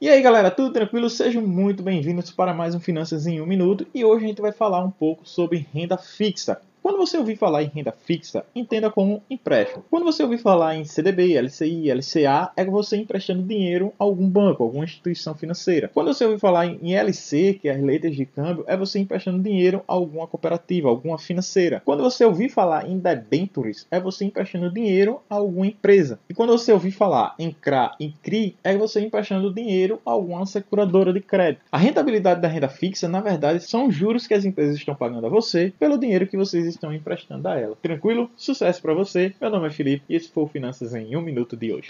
E aí galera, tudo tranquilo? Sejam muito bem-vindos para mais um Finanças em um Minuto e hoje a gente vai falar um pouco sobre renda fixa. Quando você ouvir falar em renda fixa, entenda como empréstimo. Quando você ouvir falar em CDB, LCI, LCA, é você emprestando dinheiro a algum banco, alguma instituição financeira. Quando você ouvir falar em LC, que é as letras de câmbio, é você emprestando dinheiro a alguma cooperativa, alguma financeira. Quando você ouvir falar em debentures, é você emprestando dinheiro a alguma empresa. E quando você ouvir falar em CRA, em CRI, é você emprestando dinheiro a alguma seguradora de crédito. A rentabilidade da renda fixa, na verdade, são os juros que as empresas estão pagando a você pelo dinheiro que vocês estão emprestando a ela. Tranquilo? Sucesso para você. Meu nome é Felipe e esse foi o Finanças em um Minuto de hoje.